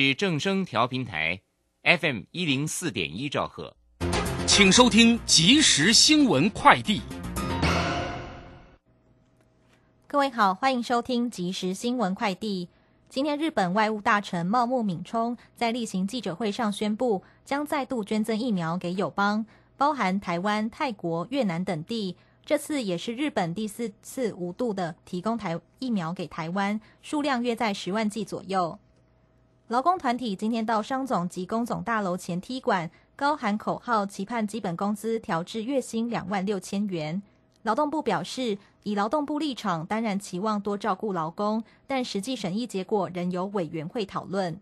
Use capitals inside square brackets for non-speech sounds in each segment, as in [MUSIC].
是正声调频台，FM 一零四点一兆赫，请收听即时新闻快递。各位好，欢迎收听即时新闻快递。今天，日本外务大臣茂木敏充在例行记者会上宣布，将再度捐赠疫苗给友邦，包含台湾、泰国、越南等地。这次也是日本第四次无度的提供台疫苗给台湾，数量约在十万剂左右。劳工团体今天到商总及工总大楼前踢馆，高喊口号，期盼基本工资调至月薪两万六千元。劳动部表示，以劳动部立场，当然期望多照顾劳工，但实际审议结果仍由委员会讨论。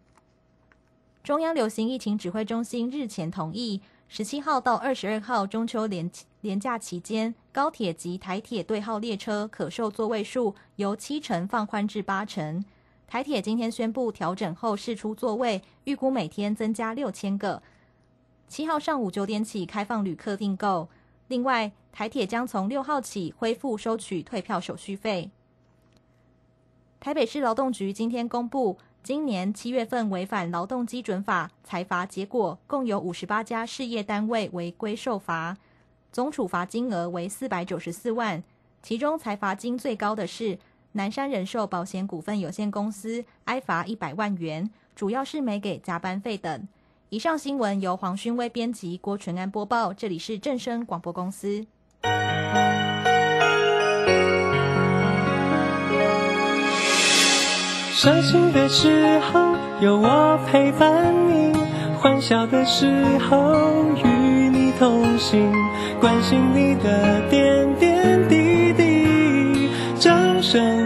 中央流行疫情指挥中心日前同意，十七号到二十二号中秋连连假期间，高铁及台铁对号列车可售座位数由七成放宽至八成。台铁今天宣布调整后试出座位，预估每天增加六千个。七号上午九点起开放旅客订购。另外，台铁将从六号起恢复收取退票手续费。台北市劳动局今天公布，今年七月份违反劳动基准法裁罚结果，共有五十八家事业单位违规受罚，总处罚金额为四百九十四万。其中裁罚金最高的是。南山人寿保险股份有限公司挨罚一百万元，主要是没给加班费等。以上新闻由黄勋威编辑，郭纯安播报。这里是正声广播公司。伤心的时候有我陪伴你，欢笑的时候与你同行，关心你的点点滴滴。掌声。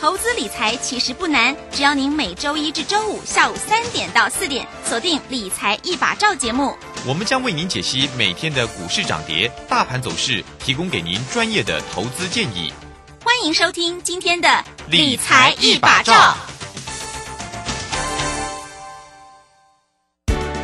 投资理财其实不难，只要您每周一至周五下午三点到四点锁定《理财一把照》节目，我们将为您解析每天的股市涨跌、大盘走势，提供给您专业的投资建议。欢迎收听今天的《理财一把照》。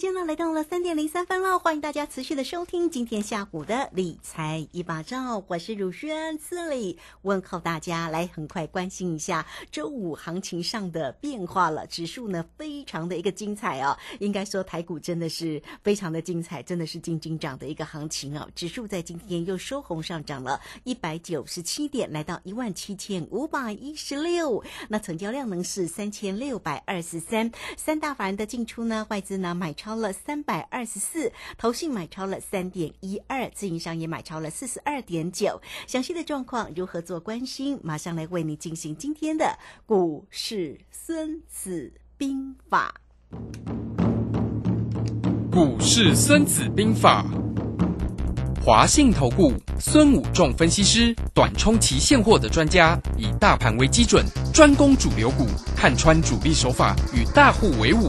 时间呢来到了三点零三分了，欢迎大家持续的收听今天下午的理财一把照，我是汝轩，这里问候大家，来很快关心一下周五行情上的变化了。指数呢非常的一个精彩哦，应该说台股真的是非常的精彩，真的是金金涨的一个行情哦。指数在今天又收红上涨了一百九十七点，来到一万七千五百一十六，那成交量呢是三千六百二十三，三大法人的进出呢，外资呢买。超超了三百二十四，投信买超了三点一二，自营商也买超了四十二点九。详细的状况如何做关心？马上来为你进行今天的股市孙子兵法。股市孙子兵法，华信投顾孙武仲分析师，短冲期现货的专家，以大盘为基准，专攻主流股，看穿主力手法，与大户为伍。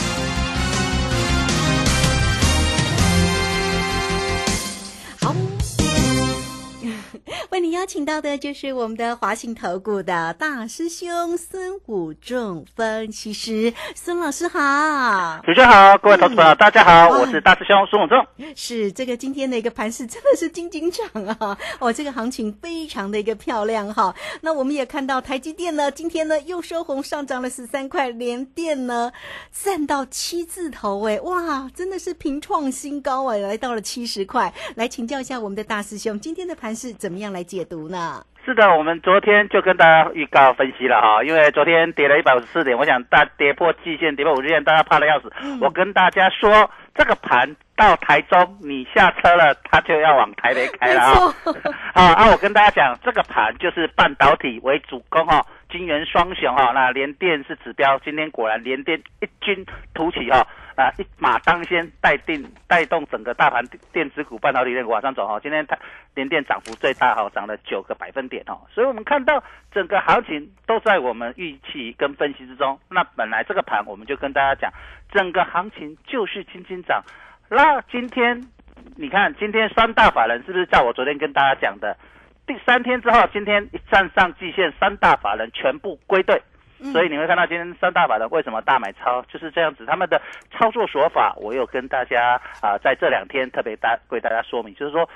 邀请到的就是我们的华信投顾的大师兄孙武仲分析师，孙老师好，主持人好，各位投资朋友大家好，我是大师兄孙武仲。是这个今天的一个盘势真的是金金涨啊，哦，这个行情非常的一个漂亮哈。那我们也看到台积电呢，今天呢又收红上涨了十三块，连电呢站到七字头哎，哇，真的是平创新高啊，来到了七十块。来请教一下我们的大师兄，今天的盘势怎么样来？解读呢？是的，我们昨天就跟大家预告分析了哈，因为昨天跌了一百五十四点，我想大跌破季线，跌破五日线，大家怕的要死。我跟大家说，这个盘。到台中，你下车了，它就要往台北开了啊、[LAUGHS] 好，啊，我跟大家讲，这个盘就是半导体为主攻哈、金元双雄哈、那联电是指标，今天果然联电一军突起哈、啊，一马当先带定带动整个大盘电子股、半导体类股往上走哈、今天它联电涨幅最大哈、涨了九个百分点哈、所以我们看到整个行情都在我们预期跟分析之中。那本来这个盘我们就跟大家讲，整个行情就是轻轻涨。那今天你看，今天三大法人是不是照我昨天跟大家讲的？第三天之后，今天一站上季线，三大法人全部归队。所以你会看到今天三大法的为什么大买超，就是这样子。他们的操作手法，我有跟大家啊、在这两天特别大为大家说明，就是说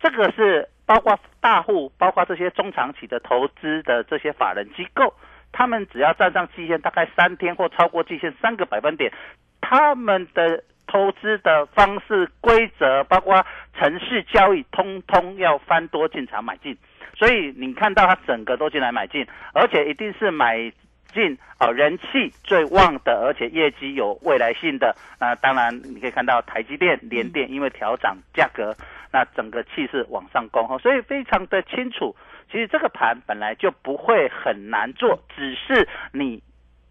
这个是包括大户，包括这些中长期的投资的这些法人机构，他们只要站上季线，大概三天或超过季线三个百分点，他们的投资的方式、规则，包括城市交易，通通要翻多进场买进。所以你看到它整个都进来买进，而且一定是买进哦，人气最旺的，而且业绩有未来性的。那当然你可以看到台积电、联电因为调涨价格，那整个气势往上攻哈，所以非常的清楚。其实这个盘本来就不会很难做，只是你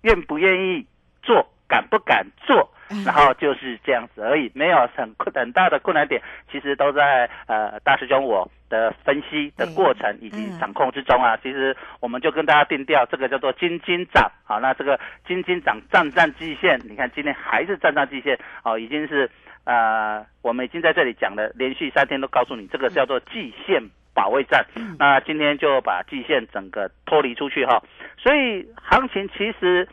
愿不愿意做，敢不敢做。[LAUGHS] 然后就是这样子而已，没有很困很大的困难点，其实都在呃大师兄我的分析的过程以及掌控之中啊。其实我们就跟大家定调，这个叫做金金涨，好，那这个金金涨站站季线，你看今天还是站上季线，哦，已经是呃我们已经在这里讲了，连续三天都告诉你，这个叫做季线。保卫战，那今天就把季线整个脱离出去哈，所以行情其实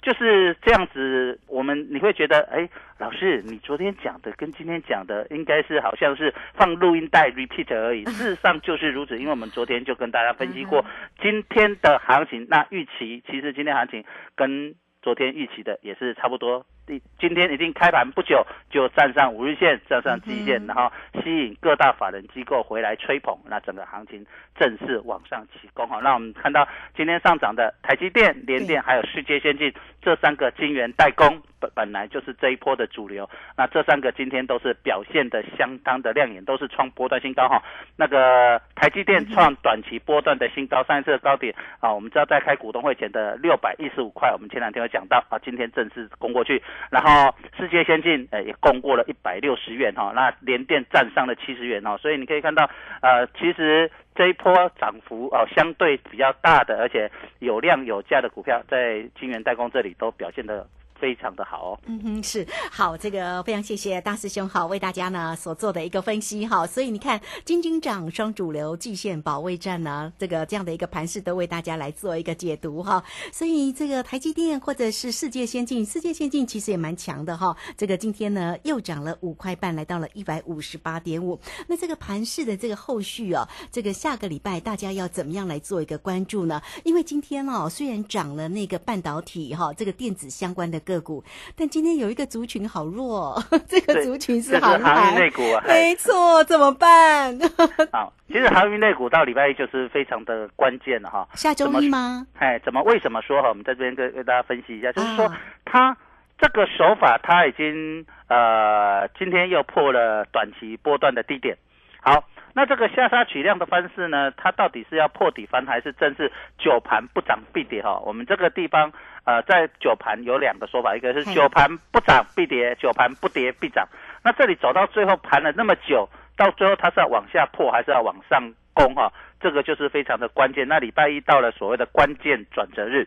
就是这样子，我们你会觉得，哎，老师，你昨天讲的跟今天讲的，应该是好像是放录音带 repeat 而已。[LAUGHS] 事实上就是如此，因为我们昨天就跟大家分析过今天的行情，那预期其实今天行情跟昨天预期的也是差不多。第今天已经开盘不久就站上五日线，站上季线，然后吸引各大法人机构回来吹捧，那整个行情正式往上起攻哈。那我们看到今天上涨的台积电、联电还有世界先进这三个晶圆代工，本本来就是这一波的主流。那这三个今天都是表现的相当的亮眼，都是创波段新高哈。那个台积电创短期波段的新高，上一次的高点啊，我们知道在开股东会前的六百一十五块，我们前两天有讲到啊，今天正式攻过去。然后世界先进呃也攻过了一百六十元哈，那联电站上了七十元哈，所以你可以看到呃其实这一波涨幅哦相对比较大的，而且有量有价的股票在金源代工这里都表现的非常的好哦。嗯哼，是。好，这个非常谢谢大师兄好为大家呢所做的一个分析哈，所以你看金金涨双主流季线保卫战呢，这个这样的一个盘势都为大家来做一个解读哈，所以这个台积电或者是世界先进，世界先进其实也蛮强的哈，这个今天呢又涨了五块半，来到了一百五十八点五，那这个盘势的这个后续哦，这个下个礼拜大家要怎么样来做一个关注呢？因为今天哦虽然涨了那个半导体哈，这个电子相关的个股，但今天有一个族群好弱哦，[LAUGHS] 这个族群是航航运海类股啊，[LAUGHS] 没错，怎么办？[LAUGHS] 好，其实航运类股到礼拜一就是非常的关键了哈。下周一吗？哎，怎么为什么说哈？我们在这边跟跟大家分析一下，就是说啊它这个手法，它已经呃今天又破了短期波段的低点。好，那这个下杀取量的方式呢，它到底是要破底翻还是正是九盘不涨必跌哈？我们这个地方呃在九盘有两个说法，一个是嘿九盘不涨必跌，九盘不跌必涨。那这里走到最后盘了那么久，到最后它是要往下破还是要往上攻哈？这个就是非常的关键。那礼拜一到了所谓的关键转折日，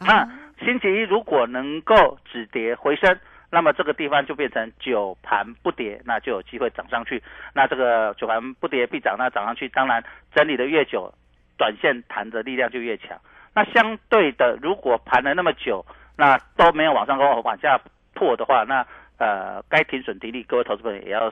那星期一如果能够止跌回升，那么这个地方就变成九盘不跌，那就有机会涨上去。那这个九盘不跌必涨，那涨上去，当然整理的越久，短线弹的力量就越强。那相对的，如果盘了那么久，那都没有往上攻往下破的话，那呃该停损停利，各位投资朋友也要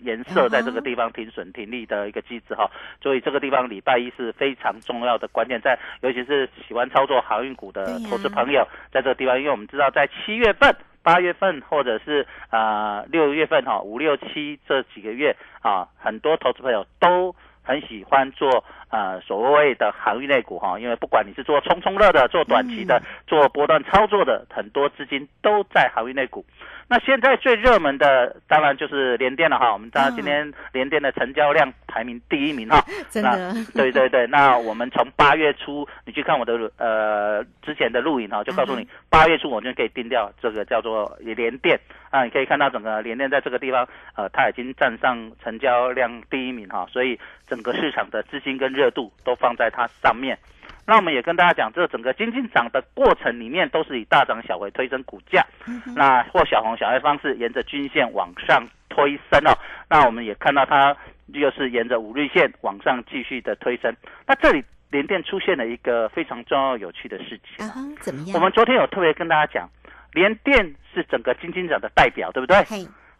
颜色在这个地方停损停利的一个机制哈，所以这个地方礼拜一是非常重要的关键，在尤其是喜欢操作航运股的投资朋友，在这个地方，因为我们知道在七月份、八月份或者是呃六月份哈、五六七这几个月啊，很多投资朋友都很喜欢做呃所谓的航运类股哈，因为不管你是做冲冲乐的、做短期的、做波段操作的，很多资金都在航运类股。那现在最热门的当然就是联电了哈，我们知道今天联电的成交量排名第一名哈。[LAUGHS] 真的，对对对，那我们从八月初，你去看我的呃之前的录影哈，就告诉你八月初我就可以定掉这个叫做联电啊，你可以看到整个联电在这个地方呃，它已经站上成交量第一名哈，所以整个市场的资金跟热度都放在它上面。那我们也跟大家讲，这整个金金涨的过程里面，都是以大涨小回推升股价，那或小红小黑方式沿着均线往上推升哦。那我们也看到它又是沿着五日线往上继续的推升。那这里联电出现了一个非常重要有趣的事情啊，怎么样？我们昨天有特别跟大家讲，联电是整个金金涨的代表，对不对？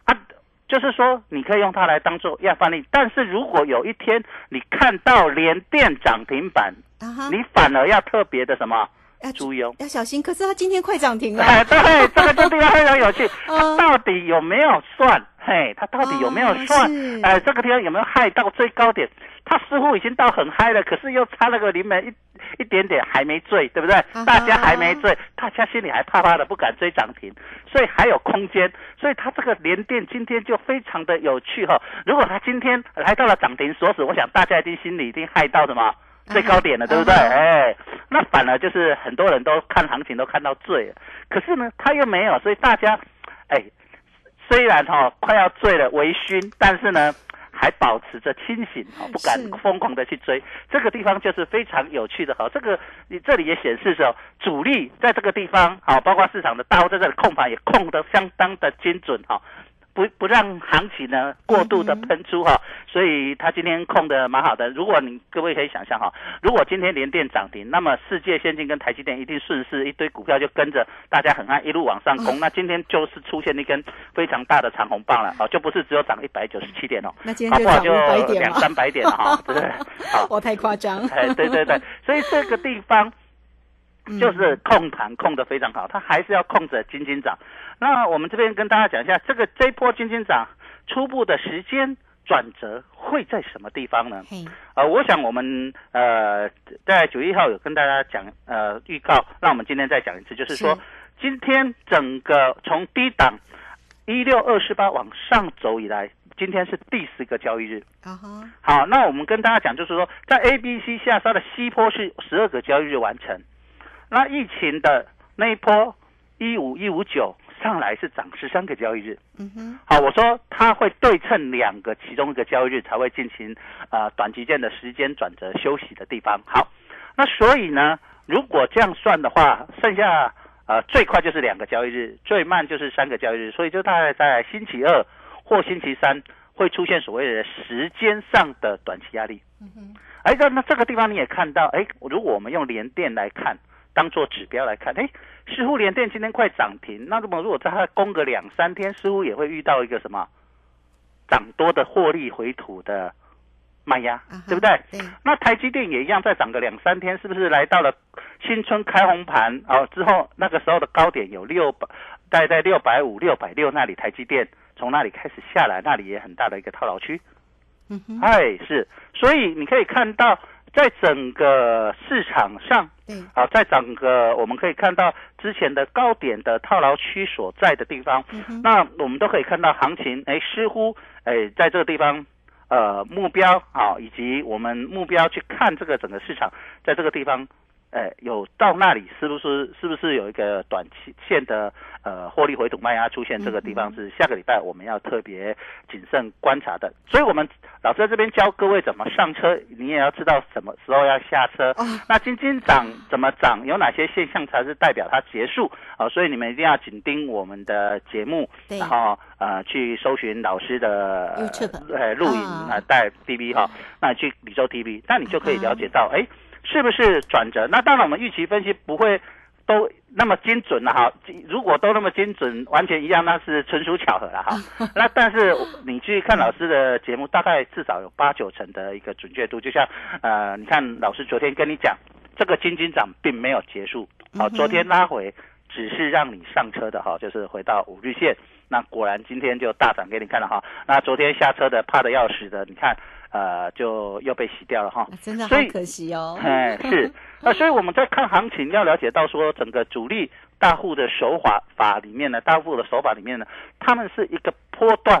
啊，就是说你可以用它来当做亚范例，但是如果有一天你看到连电涨停板，你反而要特别的什么要注意哦。要小心。可是它今天快涨停了，哎，对，这个这地方非常有趣，嗯它到底有没有算？嘿，它到底有没有算？哎，这个地方有没有害到最高点？它似乎已经到很嗨了，可是又差了个临门一一点点，还没醉，对不对？哈大家还没醉，大家心里还怕怕的，不敢追涨停，所以还有空间。所以它这个连电今天就非常的有趣哈、如果它今天来到了涨停锁死，我想大家一定心里一定害到什么？最高点了，对不对？哎，那反而就是很多人都看行情都看到醉了，可是呢，他又没有，所以大家，哎，虽然哈、快要醉了，微醺，但是呢。还保持着清醒，哦，不敢是疯狂的去追。这个地方就是非常有趣的哈。这个你这里也显示着主力在这个地方，好，包括市场的大户在这里控盘也控得相当的精准哈。不不让行情呢过度的喷出哈，所以它今天控的蛮好的。如果你各位可以想象哈，如果今天联电涨停，那么世界先进跟台积电一定顺势一堆股票就跟着大家很爱一路往上攻。那今天就是出现一根非常大的长红棒了哦，就不是只有涨一百九十七点哦，[LAUGHS] 那今天就涨就500点嘛两三百点了哈，对不对？好，[LAUGHS] 我太夸张，哎，对对对，所以这个地方嗯就是控盘控得非常好，它还是要控着金金涨。那我们这边跟大家讲一下，这个这波金金涨初步的时间转折会在什么地方呢？嘿，呃，我想我们呃在九月一号有跟大家讲呃预告，那我们今天再讲一次，就是说是今天整个从低档一六二四八往上走以来，今天是第四个交易日。好，那我们跟大家讲，就是说，在 A、B、C 下杀的西坡是十二个交易日完成，那疫情的那一波一五一五九上来是涨十三个交易日。嗯哼，好，我说它会对称两个，其中一个交易日才会进行呃短期间的时间转折休息的地方。好，那所以呢，如果这样算的话，剩下呃最快就是两个交易日，最慢就是三个交易日，所以就大概在星期二或星期三会出现所谓的时间上的短期压力。嗯哼，哎，那那这个地方你也看到，哎，如果我们用联电来看，当做指标来看，哎，似乎联电今天快涨停，那么如果在它攻个两三天，似乎也会遇到一个什么涨多的获利回吐的卖压，对不对？对，那台积电也一样，再涨个两三天，是不是来到了新春开红盘哦？之后那个时候的高点有六百，大概在六百五、六百六那里，台积电从那里开始下来，那里也很大的一个套牢区。嗯哼，哎，是，所以你可以看到，在整个市场上，嗯，啊，在整个我们可以看到之前的高点的套牢区所在的地方，嗯哼，那我们都可以看到行情，哎，似乎哎在这个地方，呃，目标啊，以及我们目标去看这个整个市场，在这个地方。哎，有到那里是不是是不是有一个短期线的呃获利回吐卖压出现？这个地方是下个礼拜我们要特别谨慎观察的。所以，我们老师在这边教各位怎么上车，你也要知道什么时候要下车。哦那金金涨怎么涨？有哪些现象才是代表它结束？啊、所以你们一定要紧盯我们的节目，然后呃去搜寻老师的呃录影啊啊带 TV 哈，那你去李州 TV，那你就可以了解到，哎、是不是转折？那当然，我们预期分析不会都那么精准了哈。如果都那么精准，完全一样，那是纯属巧合了哈。[LAUGHS] 那但是你去看老师的节目，大概至少有八九成的一个准确度。就像呃，你看老师昨天跟你讲，这个金金涨并没有结束，好、昨天拉回只是让你上车的哈，就是回到五日线。那果然今天就大涨给你看了哈。那昨天下车的怕的要死的，你看呃就又被洗掉了哈。啊真的好所以可惜哦。哎，是，[LAUGHS] 那所以我们在看行情，要了解到说整个主力大户的手法法里面呢，大户的手法里面呢，他们是一个波段，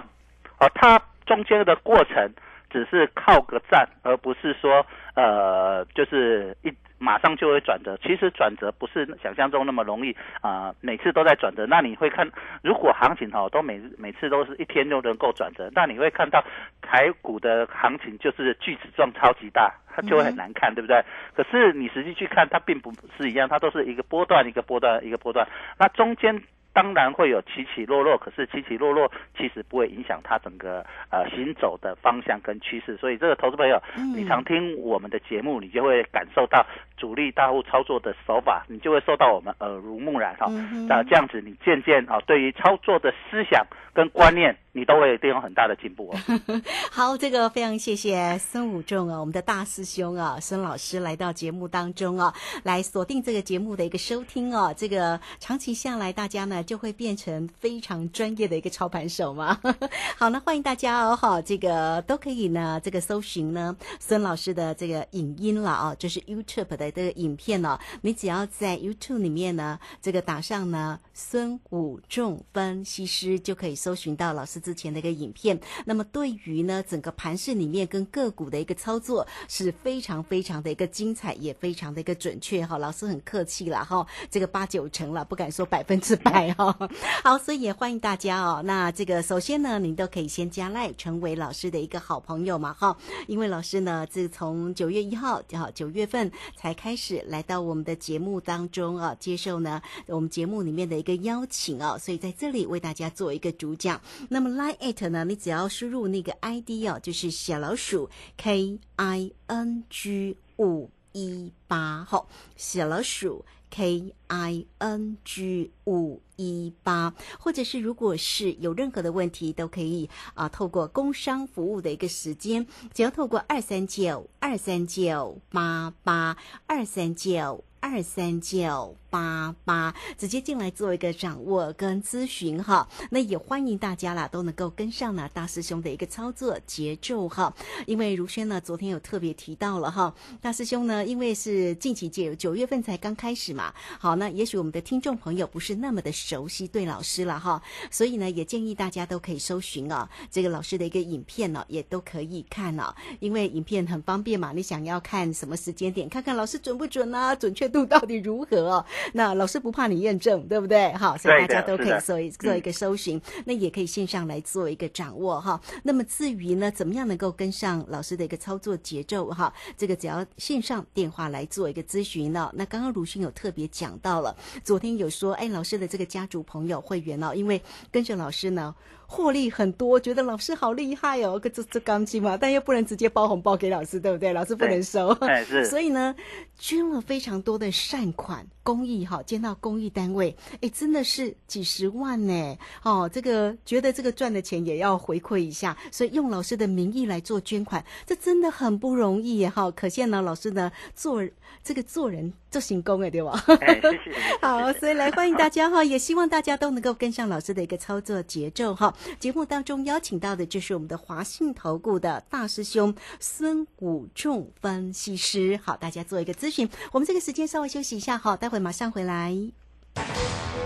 哦，它中间的过程只是靠个站，而不是说呃，就是一马上就会转折。其实转折不是想象中那么容易啊、每次都在转折。那你会看，如果行情哦都每每次都是一天就能够转折，那你会看到台股的行情就是锯齿状超级大，它就会很难看，对不对？可是你实际去看，它并不是一样，它都是一个波段一个波段一个波段，那中间。当然会有起起落落，可是起起落落其实不会影响它整个呃行走的方向跟趋势，所以这个投资朋友，你常听我们的节目，你就会感受到主力大户操作的手法，你就会受到我们耳濡目染哈。那、这样子，你渐渐啊、对于操作的思想跟观念，你都会一定有很大的进步哦。[LAUGHS] 好，这个非常谢谢孙武仲啊，我们的大师兄啊，孙老师来到节目当中啊，来锁定这个节目的一个收听哦。这个长期下来，大家呢就会变成非常专业的一个操盘手嘛。[LAUGHS] 好，那欢迎大家哦，哈，这个都可以呢，这个搜寻呢孙老师的这个影音了啊，就是 YouTube 的这个影片哦，你只要在 YouTube 里面呢，这个打上呢孙武仲分析师，就可以搜寻到老师之前的一个影片。那么对于呢整个盘市里面跟个股的一个操作是非常非常的一个精彩，也非常的一个准确哈。老师很客气了哈，这个八九成了，不敢说百分之百 [LAUGHS] 哈。好，所以也欢迎大家哦。那这个首先呢，您都可以先加赖，成为老师的一个好朋友嘛哈。因为老师呢，自从九月一号哈九月份才开始来到我们的节目当中啊，接受呢我们节目里面的一个邀请啊，所以在这里为大家做一个主讲。那么 Line at 呢，你只要输入那个 ID 哦，就是小老鼠 K I N G 五一八号，小老鼠 K I N G 五一八，或者是如果是有任何的问题，都可以啊、透过工商服务的一个时间，只要透过二三九二三九八八二三九。二三九八八，直接进来做一个掌握跟咨询哈。那也欢迎大家啦，都能够跟上呢大师兄的一个操作节奏哈。因为如轩呢，昨天有特别提到了哈，大师兄呢，因为是近期九九月份才刚开始嘛，好，那也许我们的听众朋友不是那么的熟悉对老师了哈，所以呢，也建议大家都可以搜寻啊，这个老师的一个影片呢、也都可以看哦，因为影片很方便嘛，你想要看什么时间点，看看老师准不准啊，准确度到底如何哦？[LAUGHS] 那老师不怕你验证，对不对？好，所以大家都可以做一做一个搜寻，那也可以线上来做一个掌握哈。那么至于呢，怎么样能够跟上老师的一个操作节奏哈？这个只要线上电话来做一个咨询呢。那刚刚卢迅有特别讲到了，昨天有说，哎，老师的这个家族朋友会员哦，因为跟着老师呢。获利很多，觉得老师好厉害哦，这这钢筋嘛，但又不能直接包红包给老师，对不对？老师不能收，哎是所以呢，捐了非常多的善款公益哈，捐到公益单位，哎，真的是几十万呢。哦，这个觉得这个赚的钱也要回馈一下，所以用老师的名义来做捐款，这真的很不容易耶哈。可见呢，老师呢做这个做人做行功哎，对吧？谢谢好，所以来欢迎大家哈，也希望大家都能够跟上老师的一个操作节奏哈。节目当中邀请到的就是我们的华信投顾的大师兄孙武仲分析师，好，大家做一个咨询。我们这个时间稍微休息一下哈，待会马上回来。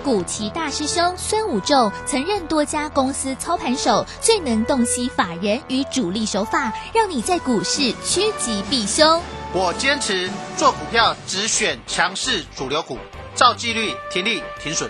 古奇大师兄孙武仲曾任多家公司操盘手，最能洞悉法人与主力手法，让你在股市趋吉避凶。我坚持做股票只选强势主流股，照纪律停利停损。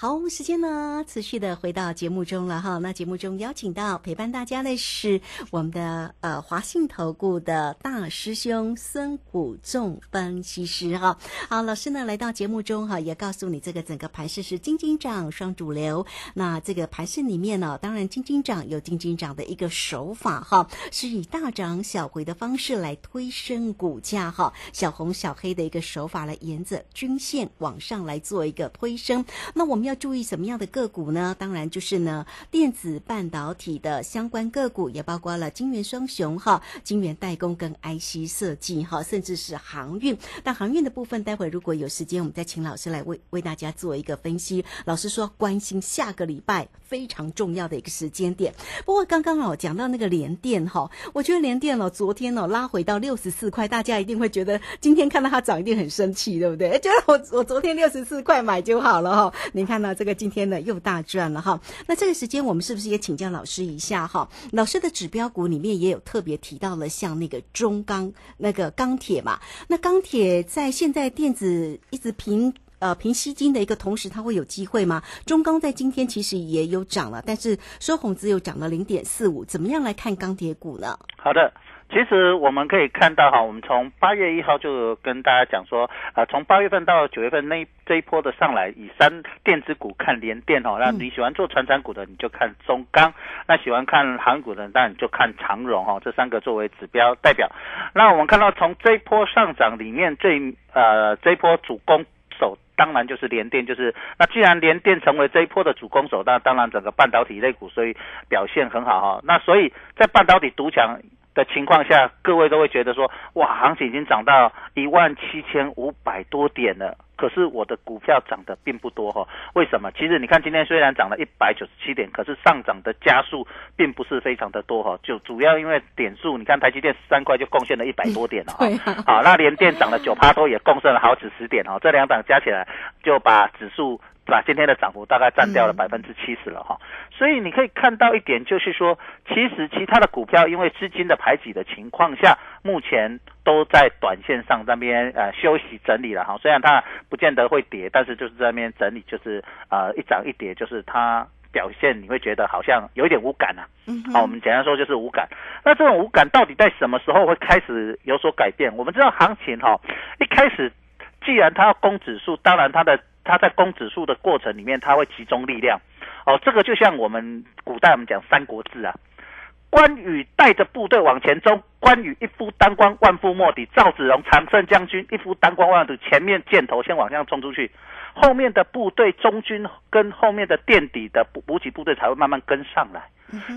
好，时间呢持续的回到节目中了哈。那节目中邀请到陪伴大家的是我们的呃华信投顾的大师兄孙谷仲分析师哈。好，老师呢来到节目中哈，也告诉你这个整个盘势是金金涨双主流。那这个盘势里面呢，当然金金涨有金金涨的一个手法哈，是以大涨小回的方式来推升股价哈，小红小黑的一个手法来沿着均线往上来做一个推升。那我们要要注意什么样的个股呢？当然就是呢，电子半导体的相关个股，也包括了金元双雄哈、金元代工跟 IC 设计哈，甚至是航运。但航运的部分，待会如果有时间，我们再请老师来为为大家做一个分析。老师说关心下个礼拜非常重要的一个时间点。不过刚刚哦讲到那个联电哈，我觉得联电哦昨天哦拉回到六十四块，大家一定会觉得今天看到它涨一定很生气，对不对？觉得我我昨天六十四块买就好了哈。你看到这个今天呢又大赚了哈。那这个时间我们是不是也请教老师一下哈？老师的指标股里面也有特别提到了像那个中钢那个钢铁嘛。那钢铁在现在电子一直平呃平息金的一个同时，它会有机会吗？中钢在今天其实也有涨了，但是收红只有涨了零点四五。怎么样来看钢铁股呢？好的。其实我们可以看到哈，我们从八月一号就跟大家讲说，呃，从八月份到九月份那这一波的上来，以三电子股看联电哦，那你喜欢做传产股的你就看中钢，那喜欢看航股的那你就看长荣哈，这三个作为指标代表。那我们看到从这一波上涨里面最呃这一波主攻手当然就是联电，就是那既然联电成为这一波的主攻手，那当然整个半导体类股所以表现很好哈。那所以在半导体独强。的情况下，各位都会觉得说，哇，行情已经涨到一万七千五百多点了，可是我的股票涨得并不多哈。为什么？其实你看今天虽然涨了一百九十七点，可是上涨的加速并不是非常的多哈。就主要因为点数，你看台积电十三块就贡献了一百多点了哈。[LAUGHS] 好，那连电涨了九趴多，也贡献了好几十点哦。这两档加起来就把指数。把今天的涨幅大概占掉了百分之七十了哈，所以你可以看到一点，就是说，其实其他的股票因为资金的排挤的情况下，目前都在短线上那边呃休息整理了哈。虽然它不见得会跌，但是就是在那边整理，就是呃一涨一跌，就是它表现你会觉得好像有一点无感啊。嗯。好，我们简单说就是无感。那这种无感到底在什么时候会开始有所改变？我们知道行情哈，一开始既然它要攻指数，当然它的它在攻指数的过程里面，它会集中力量，哦，这个就像我们古代我们讲《三国志》啊，关羽带着部队往前冲，关羽一夫当关，万夫莫敌；赵子龙常胜将军一夫当关，万夫前面箭头先往上冲出去，后面的部队中军跟后面的垫底的补给部队才会慢慢跟上来。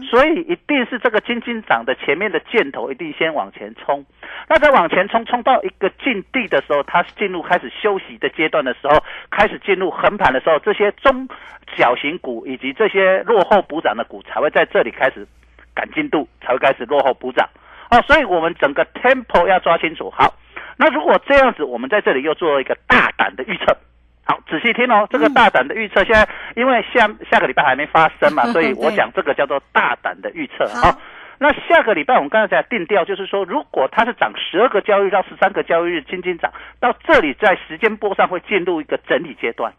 所以一定是这个金金涨的前面的箭头一定先往前冲，那在往前冲冲到一个境地的时候，它是进入开始休息的阶段的时候，开始进入横盘的时候，这些中小型股以及这些落后补涨的股才会在这里开始赶进度，才会开始落后补涨。哦，所以我们整个 tempo 要抓清楚。好，那如果这样子，我们在这里又做一个大胆的预测。好，仔细听哦，这个大胆的预测，现在因为下下个礼拜还没发生嘛，[LAUGHS] 所以 [LAUGHS] 我讲这个叫做大胆的预测。好，那下个礼拜我们刚才在定调，就是说，如果它是涨十二个交易日到十三个交易日，轻轻涨到这里，在时间波上会进入一个整理阶段。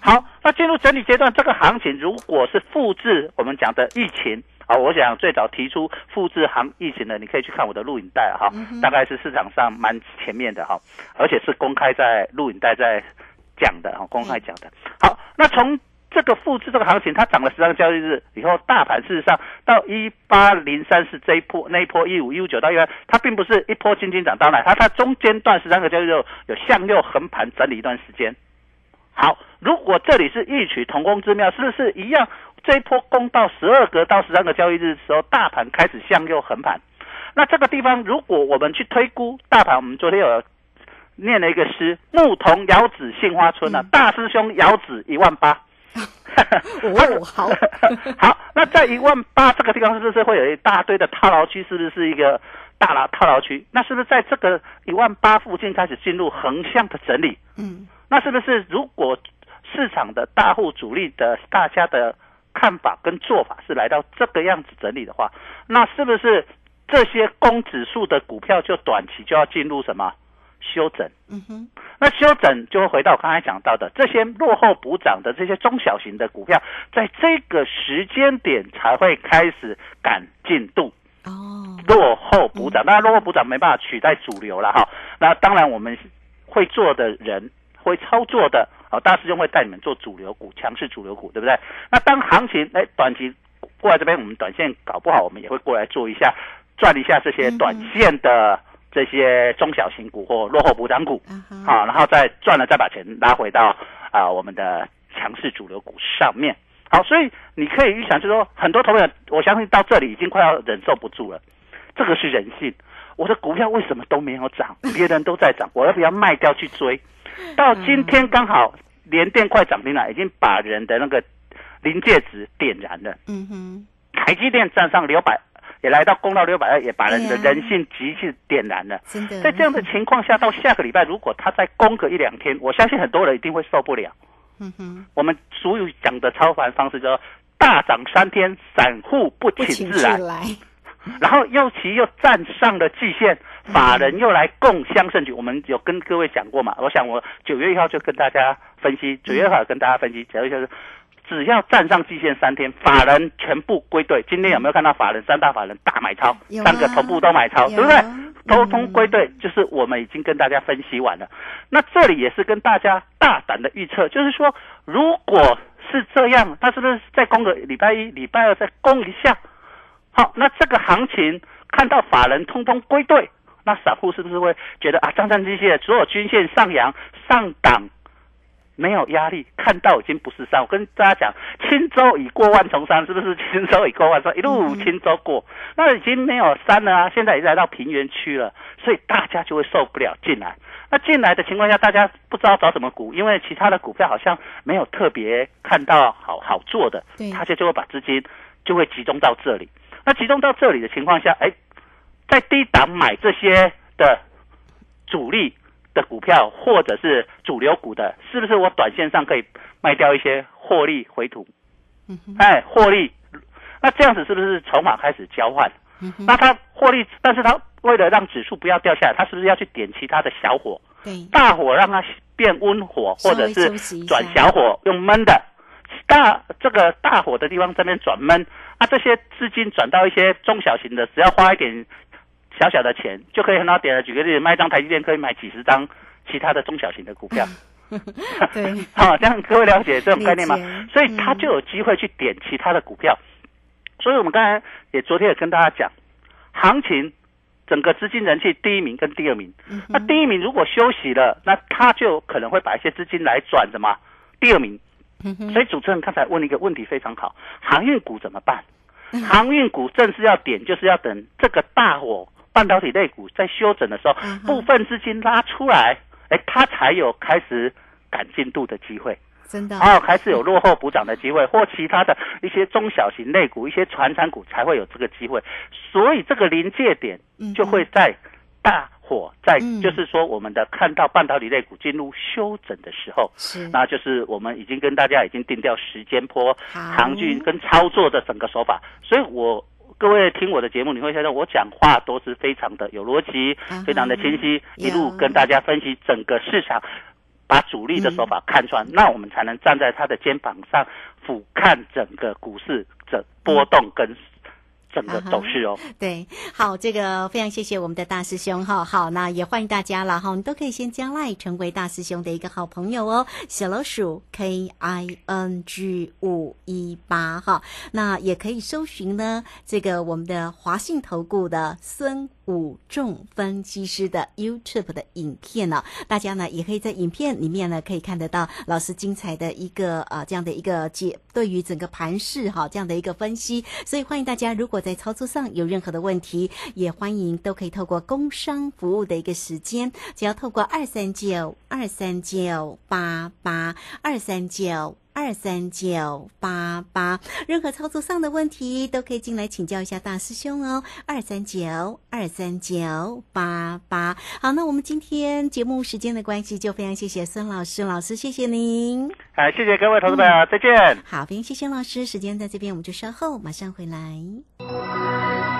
好，那进入整理阶段，这个行情如果是复制我们讲的疫情啊，我想最早提出复制行疫情的，你可以去看我的录影带哈，大概是市场上蛮前面的哈，而且是公开在录影带在。讲的哦，公开讲的。好，那从这个复制这个行情，它涨了十三个交易日以后，大盘事实上到一八零三四这一波那一波一五一五九到一万，它并不是一波轻轻涨到来，它它中间段十三个交易日有向右横盘整理一段时间。好，如果这里是异曲同工之妙，是不是一样？这一波攻到十二个到十三个交易日的时候，大盘开始向右横盘。那这个地方，如果我们去推估大盘，我们昨天有。念了一个诗：牧童遥指杏花村啊，大师兄遥指一万八。哦，好 [LAUGHS] 好，那在一万八这个地方是不是会有一大堆的套牢区？是不是一个大牢套牢区？那是不是在这个一万八附近开始进入横向的整理？嗯，那是不是如果市场的大户主力的大家的看法跟做法是来到这个样子整理的话，那是不是这些公指数的股票就短期就要进入什么？修整。嗯哼，那修整就会回到我刚才讲到的这些落后补涨的这些中小型的股票，在这个时间点才会开始赶进度。哦，落后补涨，当然落后补涨没办法取代主流了哈。那当然我们会做的人，会操作的，哦，大师兄会带你们做主流股、强势主流股，对不对？那当行情哎短期过来这边，我们短线搞不好，我们也会过来做一下赚一下这些短线的这些中小型股或落后补涨股，好，然后再赚了再把钱拉回到啊我们的强势主流股上面。好，所以你可以预想，就是说，很多投资者，我相信到这里已经快要忍受不住了。这个是人性，我的股票为什么都没有涨？[LAUGHS] 别人都在涨，我要不要卖掉去追？到今天刚好连电快涨停了，已经把人的那个临界值点燃了。嗯哼，台积电站上六百，也来到公道六百二，也把人的人性极致点燃了。真的，在这样的情况下，到下个礼拜，如果他再攻个一两天，我相信很多人一定会受不了。嗯哼，我们所有讲的超凡方式叫大涨三天，散户不请自来。[LAUGHS] 然后又其又站上了季线，法人又来共襄盛举。我们有跟各位讲过嘛？我想我九月一号就跟大家分析，九月一号跟大家分析，九月就是只要站上季线三天，法人全部归队。今天有没有看到法人三大法人大买超，三个头部都买超，对不对？通通归队，就是我们已经跟大家分析完了。那这里也是跟大家大胆的预测，就是说，如果是这样，他是不是再攻个礼拜一、礼拜二再攻一下？好，那这个行情看到法人通通归队，那散户是不是会觉得啊，张三机械所有均线上扬上档？没有压力，看到已经不是山。我跟大家讲，轻舟已过万重山，是不是轻舟已过万重？一路轻舟过，那已经没有山了啊！现在已经来到平原区了，所以大家就会受不了进来。那进来的情况下，大家不知道找什么股，因为其他的股票好像没有特别看到好好做的，大家就会把资金就会集中到这里。那集中到这里的情况下，哎，在低档买这些的主力。的股票或者是主流股的，是不是我短线上可以卖掉一些获利回吐？嗯哎，获利，那这样子是不是筹码开始交换？嗯那它获利，但是它为了让指数不要掉下来，它是不是要去点其他的小火？对，大火让它变温火，或者是转小火用闷的，大这个大火的地方这边转闷，啊，这些资金转到一些中小型的，只要花一点。小小的钱就可以很好点了。举个例子，卖一张台积电可以买几十张 [LAUGHS] 其他的中小型的股票。[LAUGHS] 对，好，[LAUGHS] 这样各位了解这种概念吗？所以他就有机会去点其他的股票。所以我们刚才也昨天也跟大家讲，行情整个资金人气第一名跟第二名。那第一名如果休息了，那他就可能会把一些资金来转什么？第二名。所以主持人刚才问了一个问题非常好，航运股怎么办？航运股正是要点，就是要等这个大火。半导体类股在休整的时候，部分资金拉出来，哎，它才有开始赶进度的机会，真的，然后开始有落后补涨的机会，或其他的一些中小型类股、一些传产股才会有这个机会，所以这个临界点就会在大火在，就是说我们的看到半导体类股进入休整的时候，是，那就是我们已经跟大家已经定掉时间波、航运跟操作的整个手法，所以我。各位听我的节目，你会发现我讲话都是非常的有逻辑，非常的清晰，一路跟大家分析整个市场，把主力的手法看穿，那我们才能站在他的肩膀上俯瞰整个股市的波动跟。整个走势哦，对，好，这个非常谢谢我们的大师兄哈，好，那也欢迎大家了哈，你都可以先将来成为大师兄的一个好朋友哦，小老鼠 K I N G 五一八哈，那也可以搜寻呢，这个我们的华信投顾的孙。五重分析师的 YouTube 的影片呢，大家呢也可以在影片里面呢可以看得到老师精彩的一个啊这样的一个解对于整个盘势哈这样的一个分析，所以欢迎大家如果在操作上有任何的问题，也欢迎都可以透过工商服务的一个时间，只要透过二三九二三九八八二三九。二三九八八，任何操作上的问题都可以进来请教一下大师兄哦。二三九二三九八八，好，那我们今天节目时间的关系，就非常谢谢孙老师，老师谢谢您。好，谢谢各位投资朋友，再见。好，非常谢谢老师，时间在这边，我们就稍后马上回来。